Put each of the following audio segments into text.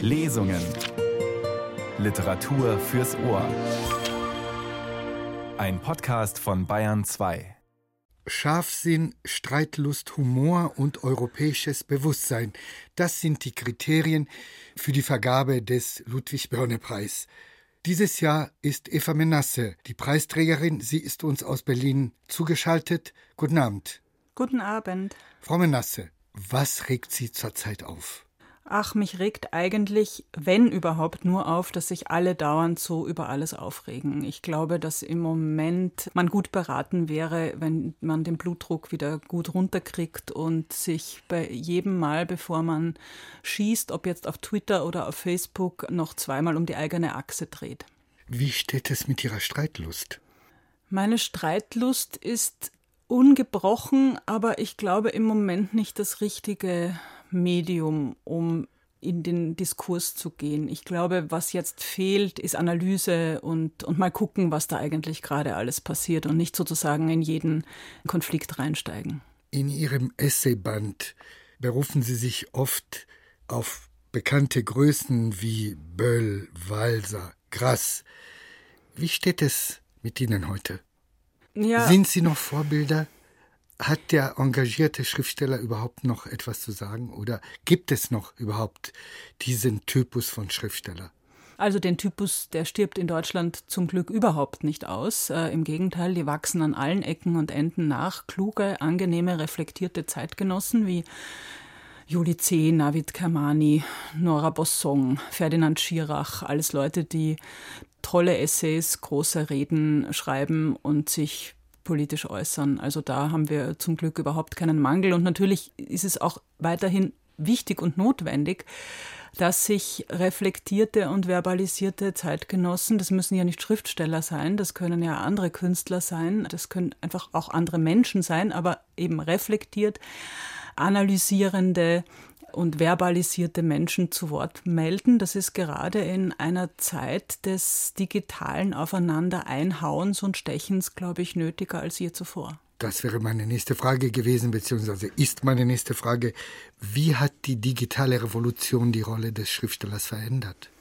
Lesungen. Literatur fürs Ohr. Ein Podcast von Bayern 2. Scharfsinn, Streitlust, Humor und europäisches Bewusstsein. Das sind die Kriterien für die Vergabe des Ludwig-Börne-Preis. Dieses Jahr ist Eva Menasse die Preisträgerin. Sie ist uns aus Berlin zugeschaltet. Guten Abend. Guten Abend. Frau Menasse, was regt Sie zurzeit auf? Ach, mich regt eigentlich, wenn überhaupt, nur auf, dass sich alle dauernd so über alles aufregen. Ich glaube, dass im Moment man gut beraten wäre, wenn man den Blutdruck wieder gut runterkriegt und sich bei jedem Mal, bevor man schießt, ob jetzt auf Twitter oder auf Facebook, noch zweimal um die eigene Achse dreht. Wie steht es mit Ihrer Streitlust? Meine Streitlust ist ungebrochen, aber ich glaube im Moment nicht das richtige Medium, um in den Diskurs zu gehen. Ich glaube, was jetzt fehlt, ist Analyse und, und mal gucken, was da eigentlich gerade alles passiert und nicht sozusagen in jeden Konflikt reinsteigen. In Ihrem Essayband berufen Sie sich oft auf bekannte Größen wie Böll, Walser, Grass. Wie steht es mit Ihnen heute? Ja. Sind Sie noch Vorbilder? Hat der engagierte Schriftsteller überhaupt noch etwas zu sagen oder gibt es noch überhaupt diesen Typus von Schriftsteller? Also den Typus, der stirbt in Deutschland zum Glück überhaupt nicht aus. Äh, Im Gegenteil, die wachsen an allen Ecken und Enden nach. Kluge, angenehme, reflektierte Zeitgenossen wie Juli C., Navid Kermani, Nora Bossong, Ferdinand Schirach, alles Leute, die tolle Essays, große Reden schreiben und sich politisch äußern. Also da haben wir zum Glück überhaupt keinen Mangel. Und natürlich ist es auch weiterhin wichtig und notwendig, dass sich reflektierte und verbalisierte Zeitgenossen, das müssen ja nicht Schriftsteller sein, das können ja andere Künstler sein, das können einfach auch andere Menschen sein, aber eben reflektiert, analysierende, und verbalisierte Menschen zu Wort melden. Das ist gerade in einer Zeit des digitalen Aufeinander-Einhauens und Stechens, glaube ich, nötiger als je zuvor. Das wäre meine nächste Frage gewesen, beziehungsweise ist meine nächste Frage. Wie hat die digitale Revolution die Rolle des Schriftstellers verändert?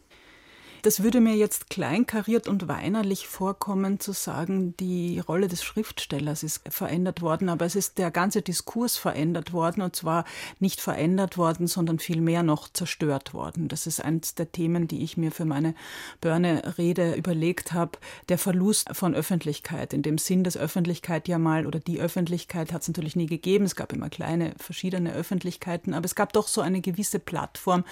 Das würde mir jetzt kleinkariert und weinerlich vorkommen, zu sagen, die Rolle des Schriftstellers ist verändert worden, aber es ist der ganze Diskurs verändert worden und zwar nicht verändert worden, sondern vielmehr noch zerstört worden. Das ist eines der Themen, die ich mir für meine Börne-Rede überlegt habe. Der Verlust von Öffentlichkeit, in dem Sinn, dass Öffentlichkeit ja mal oder die Öffentlichkeit hat es natürlich nie gegeben. Es gab immer kleine, verschiedene Öffentlichkeiten, aber es gab doch so eine gewisse Plattform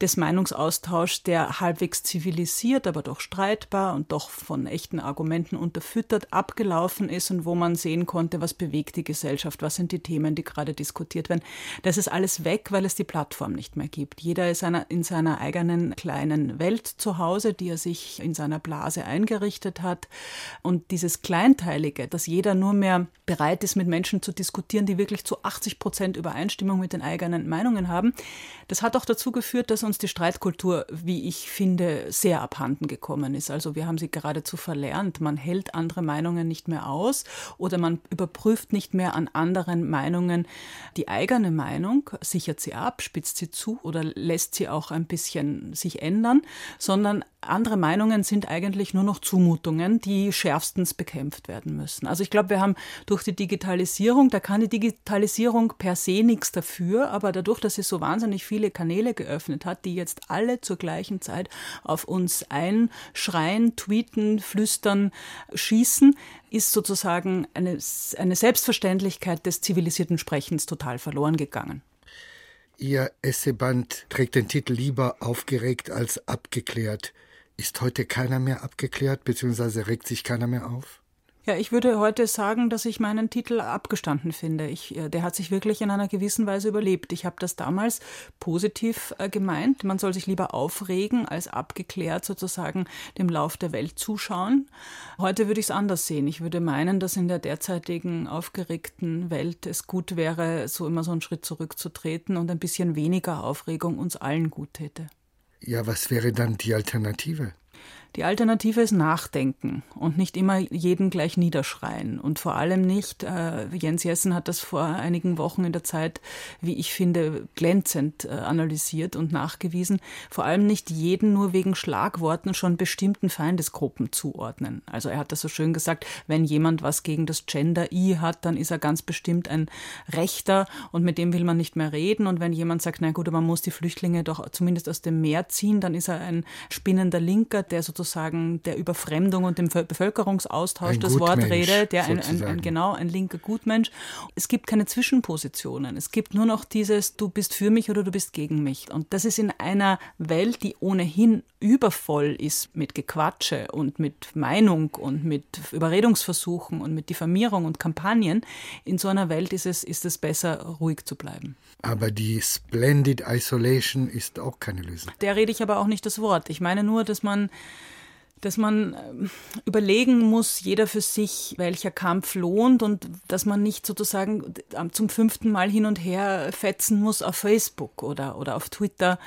des Meinungsaustauschs, der halbwegs zivilisiert, aber doch streitbar und doch von echten Argumenten unterfüttert abgelaufen ist und wo man sehen konnte, was bewegt die Gesellschaft, was sind die Themen, die gerade diskutiert werden. Das ist alles weg, weil es die Plattform nicht mehr gibt. Jeder ist in seiner eigenen kleinen Welt zu Hause, die er sich in seiner Blase eingerichtet hat. Und dieses Kleinteilige, dass jeder nur mehr bereit ist, mit Menschen zu diskutieren, die wirklich zu 80 Prozent Übereinstimmung mit den eigenen Meinungen haben, das hat auch dazu geführt, dass uns die Streitkultur, wie ich finde, sehr abhanden gekommen ist. Also wir haben sie geradezu verlernt. Man hält andere Meinungen nicht mehr aus oder man überprüft nicht mehr an anderen Meinungen die eigene Meinung, sichert sie ab, spitzt sie zu oder lässt sie auch ein bisschen sich ändern, sondern andere Meinungen sind eigentlich nur noch Zumutungen, die schärfstens bekämpft werden müssen. Also ich glaube, wir haben durch die Digitalisierung, da kann die Digitalisierung per se nichts dafür, aber dadurch, dass sie so wahnsinnig viele Kanäle geöffnet hat, die jetzt alle zur gleichen Zeit auf uns einschreien, tweeten, flüstern, schießen, ist sozusagen eine, eine Selbstverständlichkeit des zivilisierten Sprechens total verloren gegangen. Ihr Esseband trägt den Titel lieber aufgeregt als abgeklärt. Ist heute keiner mehr abgeklärt, beziehungsweise regt sich keiner mehr auf? Ja, ich würde heute sagen, dass ich meinen Titel abgestanden finde. Ich, äh, der hat sich wirklich in einer gewissen Weise überlebt. Ich habe das damals positiv äh, gemeint. Man soll sich lieber aufregen, als abgeklärt sozusagen dem Lauf der Welt zuschauen. Heute würde ich es anders sehen. Ich würde meinen, dass in der derzeitigen aufgeregten Welt es gut wäre, so immer so einen Schritt zurückzutreten und ein bisschen weniger Aufregung uns allen gut täte. Ja, was wäre dann die Alternative? Die Alternative ist Nachdenken und nicht immer jeden gleich niederschreien. Und vor allem nicht, äh, Jens Jessen hat das vor einigen Wochen in der Zeit, wie ich finde, glänzend äh, analysiert und nachgewiesen, vor allem nicht jeden nur wegen Schlagworten schon bestimmten Feindesgruppen zuordnen. Also er hat das so schön gesagt, wenn jemand was gegen das Gender I hat, dann ist er ganz bestimmt ein Rechter und mit dem will man nicht mehr reden. Und wenn jemand sagt, na gut, man muss die Flüchtlinge doch zumindest aus dem Meer ziehen, dann ist er ein spinnender Linker, der sozusagen sozusagen der Überfremdung und dem Bevölkerungsaustausch ein das Wort rede, der ein, ein, ein, genau ein linker Gutmensch. Es gibt keine Zwischenpositionen. Es gibt nur noch dieses, du bist für mich oder du bist gegen mich. Und das ist in einer Welt, die ohnehin übervoll ist mit Gequatsche und mit Meinung und mit Überredungsversuchen und mit Diffamierung und Kampagnen. In so einer Welt ist es, ist es besser, ruhig zu bleiben. Aber die Splendid Isolation ist auch keine Lösung. Der rede ich aber auch nicht das Wort. Ich meine nur, dass man dass man ähm, überlegen muss, jeder für sich, welcher Kampf lohnt und dass man nicht sozusagen zum fünften Mal hin und her fetzen muss auf Facebook oder, oder auf Twitter,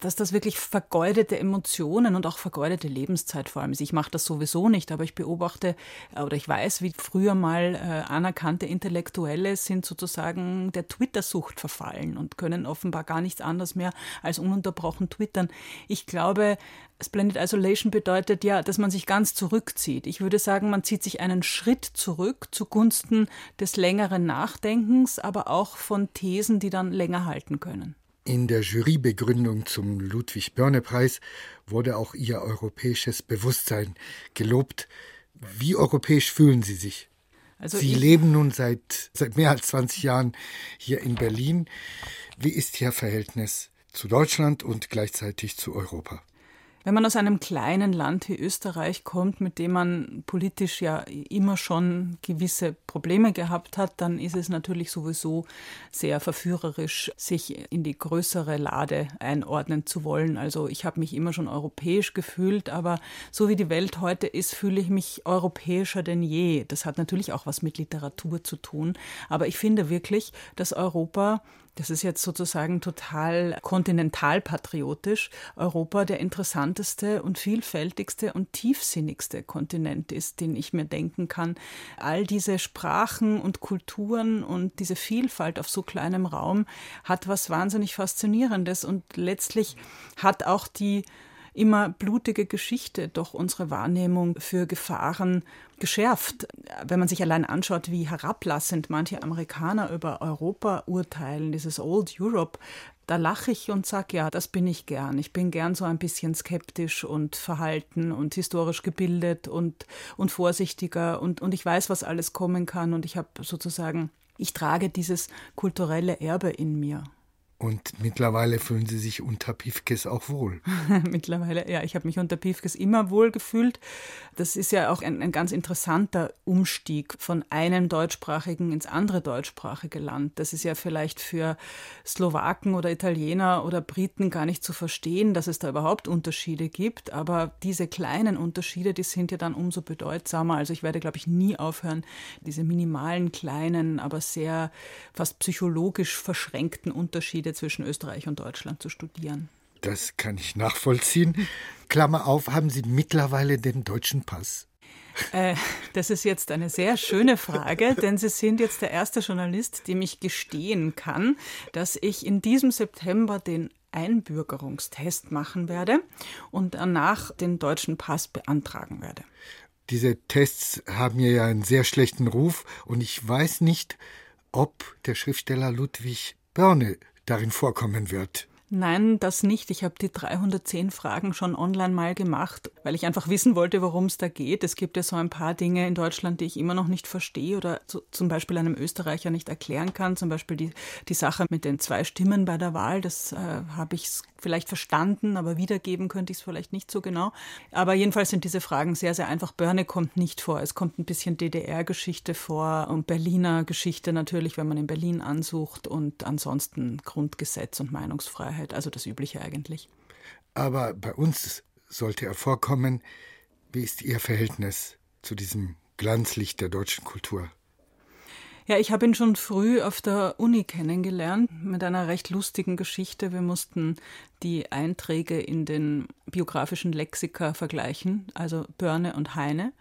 dass das wirklich vergeudete Emotionen und auch vergeudete Lebenszeit vor allem ist. Ich mache das sowieso nicht, aber ich beobachte oder ich weiß, wie früher mal äh, anerkannte Intellektuelle sind sozusagen der Twitter-Sucht verfallen und können offenbar gar nichts anderes mehr als ununterbrochen twittern. Ich glaube, Splendid Isolation bedeutet ja, dass man sich ganz zurückzieht. Ich würde sagen, man zieht sich einen Schritt zurück zugunsten des längeren Nachdenkens, aber auch von Thesen, die dann länger halten können. In der Jurybegründung zum Ludwig-Börne-Preis wurde auch Ihr europäisches Bewusstsein gelobt. Wie europäisch fühlen Sie sich? Also Sie leben nun seit, seit mehr als 20 Jahren hier in Berlin. Wie ist Ihr Verhältnis zu Deutschland und gleichzeitig zu Europa? Wenn man aus einem kleinen Land wie Österreich kommt, mit dem man politisch ja immer schon gewisse Probleme gehabt hat, dann ist es natürlich sowieso sehr verführerisch, sich in die größere Lade einordnen zu wollen. Also ich habe mich immer schon europäisch gefühlt, aber so wie die Welt heute ist, fühle ich mich europäischer denn je. Das hat natürlich auch was mit Literatur zu tun, aber ich finde wirklich, dass Europa das ist jetzt sozusagen total kontinentalpatriotisch, Europa der interessanteste und vielfältigste und tiefsinnigste Kontinent ist, den ich mir denken kann. All diese Sprachen und Kulturen und diese Vielfalt auf so kleinem Raum hat was wahnsinnig Faszinierendes und letztlich hat auch die immer blutige Geschichte doch unsere Wahrnehmung für Gefahren geschärft. Wenn man sich allein anschaut, wie herablassend manche Amerikaner über Europa urteilen, dieses Old Europe, da lache ich und sage, ja, das bin ich gern. Ich bin gern so ein bisschen skeptisch und verhalten und historisch gebildet und, und vorsichtiger und, und ich weiß, was alles kommen kann und ich habe sozusagen, ich trage dieses kulturelle Erbe in mir. Und mittlerweile fühlen Sie sich unter Pifkes auch wohl. mittlerweile, ja, ich habe mich unter Pifkes immer wohl gefühlt. Das ist ja auch ein, ein, ganz interessanter Umstieg von einem deutschsprachigen ins andere deutschsprachige Land. Das ist ja vielleicht für Slowaken oder Italiener oder Briten gar nicht zu verstehen, dass es da überhaupt Unterschiede gibt. Aber diese kleinen Unterschiede, die sind ja dann umso bedeutsamer. Also ich werde, glaube ich, nie aufhören, diese minimalen, kleinen, aber sehr fast psychologisch verschränkten Unterschiede Unterschiede zwischen Österreich und Deutschland zu studieren. Das kann ich nachvollziehen. Klammer auf, haben Sie mittlerweile den deutschen Pass? Äh, das ist jetzt eine sehr schöne Frage, denn Sie sind jetzt der erste Journalist, dem ich gestehen kann, dass ich in diesem September den Einbürgerungstest machen werde und danach den deutschen Pass beantragen werde. Diese Tests haben ja einen sehr schlechten Ruf und ich weiß nicht, ob der Schriftsteller Ludwig Börne darin vorkommen wird. Nein, das nicht. Ich habe die 310 Fragen schon online mal gemacht, weil ich einfach wissen wollte, worum es da geht. Es gibt ja so ein paar Dinge in Deutschland, die ich immer noch nicht verstehe oder zu, zum Beispiel einem Österreicher nicht erklären kann. Zum Beispiel die, die Sache mit den zwei Stimmen bei der Wahl. Das äh, habe ich vielleicht verstanden, aber wiedergeben könnte ich es vielleicht nicht so genau. Aber jedenfalls sind diese Fragen sehr, sehr einfach. Börne kommt nicht vor. Es kommt ein bisschen DDR-Geschichte vor und Berliner Geschichte natürlich, wenn man in Berlin ansucht und ansonsten Grundgesetz und Meinungsfreiheit. Also das Übliche eigentlich. Aber bei uns sollte er vorkommen. Wie ist Ihr Verhältnis zu diesem Glanzlicht der deutschen Kultur? Ja, ich habe ihn schon früh auf der Uni kennengelernt mit einer recht lustigen Geschichte. Wir mussten die Einträge in den biografischen Lexika vergleichen, also Börne und Heine.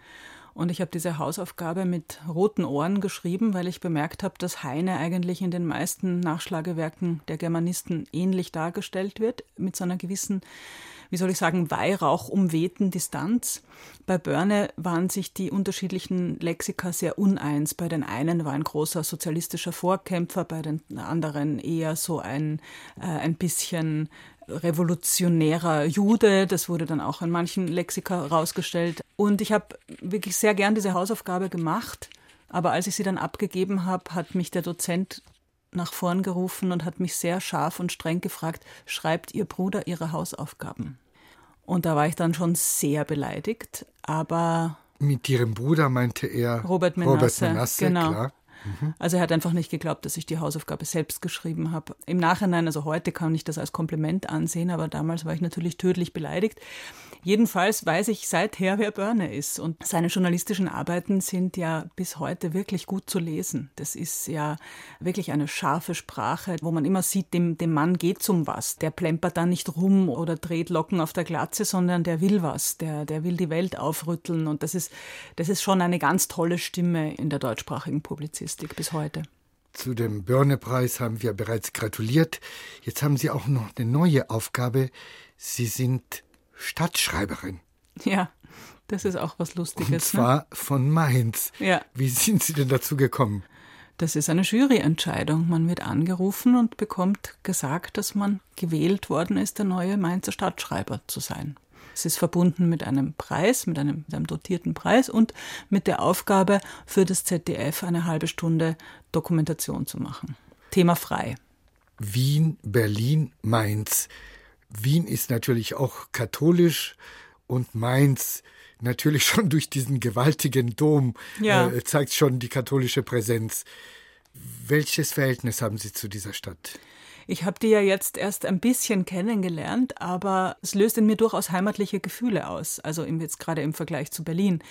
Und ich habe diese Hausaufgabe mit roten Ohren geschrieben, weil ich bemerkt habe, dass Heine eigentlich in den meisten Nachschlagewerken der Germanisten ähnlich dargestellt wird, mit so einer gewissen wie soll ich sagen, Weihrauch umwehten Distanz. Bei Börne waren sich die unterschiedlichen Lexika sehr uneins. Bei den einen war ein großer sozialistischer Vorkämpfer, bei den anderen eher so ein, äh, ein bisschen revolutionärer Jude. Das wurde dann auch in manchen Lexika rausgestellt. Und ich habe wirklich sehr gern diese Hausaufgabe gemacht. Aber als ich sie dann abgegeben habe, hat mich der Dozent nach vorn gerufen und hat mich sehr scharf und streng gefragt, schreibt Ihr Bruder Ihre Hausaufgaben? Und da war ich dann schon sehr beleidigt, aber... Mit Ihrem Bruder meinte er Robert Menasse, Robert Menasse genau. klar. Mhm. Also er hat einfach nicht geglaubt, dass ich die Hausaufgabe selbst geschrieben habe. Im Nachhinein, also heute kann ich das als Kompliment ansehen, aber damals war ich natürlich tödlich beleidigt. Jedenfalls weiß ich seither, wer Börne ist. Und seine journalistischen Arbeiten sind ja bis heute wirklich gut zu lesen. Das ist ja wirklich eine scharfe Sprache, wo man immer sieht, dem, dem Mann geht's um was. Der plempert da nicht rum oder dreht Locken auf der Glatze, sondern der will was. Der, der will die Welt aufrütteln. Und das ist, das ist schon eine ganz tolle Stimme in der deutschsprachigen Publizistik bis heute. Zu dem Börne-Preis haben wir bereits gratuliert. Jetzt haben Sie auch noch eine neue Aufgabe. Sie sind Stadtschreiberin. Ja, das ist auch was Lustiges. Und ne? zwar ne? von Mainz. Ja. Wie sind Sie denn dazu gekommen? Das ist eine Juryentscheidung. Man wird angerufen und bekommt gesagt, dass man gewählt worden ist, der neue Mainzer Stadtschreiber zu sein. Es ist verbunden mit einem Preis, mit einem, mit einem dotierten Preis und mit der Aufgabe für das ZDF eine halbe Stunde Dokumentation zu machen. Thema frei. Wien, Berlin, Mainz. Wien ist natürlich auch katholisch und Mainz natürlich schon durch diesen gewaltigen Dom ja. äh, zeigt schon die katholische Präsenz. Welches Verhältnis haben Sie zu dieser Stadt? Ich habe die ja jetzt erst ein bisschen kennengelernt, aber es löst in mir durchaus heimatliche Gefühle aus. Also jetzt gerade im Vergleich zu Berlin.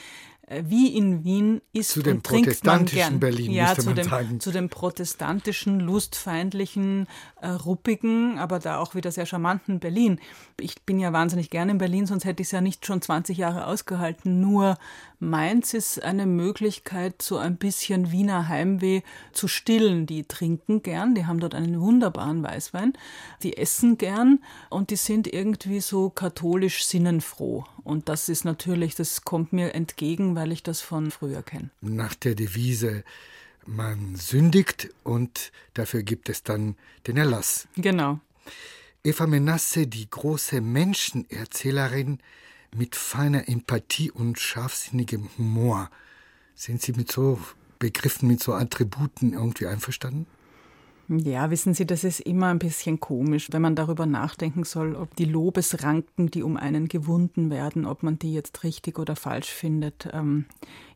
Äh, wie in Wien ist zu dem man gern. Berlin, ja, zu dem, sagen. zu dem protestantischen, lustfeindlichen, äh, ruppigen, aber da auch wieder sehr charmanten Berlin. Ich bin ja wahnsinnig gern in Berlin, sonst hätte ich es ja nicht schon 20 Jahre ausgehalten. Nur Mainz ist eine Möglichkeit, so ein bisschen Wiener Heimweh zu stillen. Die trinken gern, die haben dort einen wunderbaren Weißwein, die essen gern und die sind irgendwie so katholisch sinnenfroh. Und das ist natürlich, das kommt mir entgegen, weil ich das von früher kenne. Nach der Devise man sündigt und dafür gibt es dann den Erlass. Genau. Eva Menasse, die große Menschenerzählerin mit feiner Empathie und scharfsinnigem Humor. Sind Sie mit so Begriffen, mit so Attributen irgendwie einverstanden? Ja, wissen Sie, das ist immer ein bisschen komisch, wenn man darüber nachdenken soll, ob die Lobesranken, die um einen gewunden werden, ob man die jetzt richtig oder falsch findet. Ähm,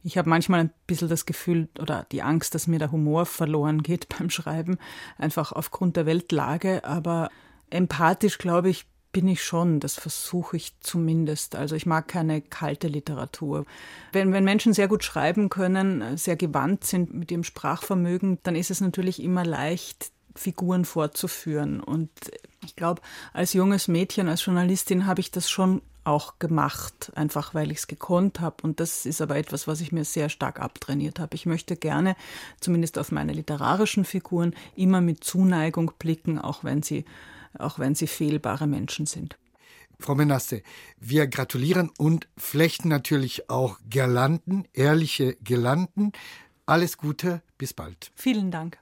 ich habe manchmal ein bisschen das Gefühl oder die Angst, dass mir der Humor verloren geht beim Schreiben, einfach aufgrund der Weltlage. Aber empathisch, glaube ich, bin ich schon, das versuche ich zumindest. Also ich mag keine kalte Literatur. Wenn, wenn Menschen sehr gut schreiben können, sehr gewandt sind mit ihrem Sprachvermögen, dann ist es natürlich immer leicht, Figuren fortzuführen. Und ich glaube, als junges Mädchen, als Journalistin habe ich das schon auch gemacht, einfach weil ich es gekonnt habe. Und das ist aber etwas, was ich mir sehr stark abtrainiert habe. Ich möchte gerne, zumindest auf meine literarischen Figuren, immer mit Zuneigung blicken, auch wenn sie auch wenn sie fehlbare Menschen sind. Frau Menasse, wir gratulieren und flechten natürlich auch Girlanden, ehrliche Girlanden. Alles Gute, bis bald. Vielen Dank.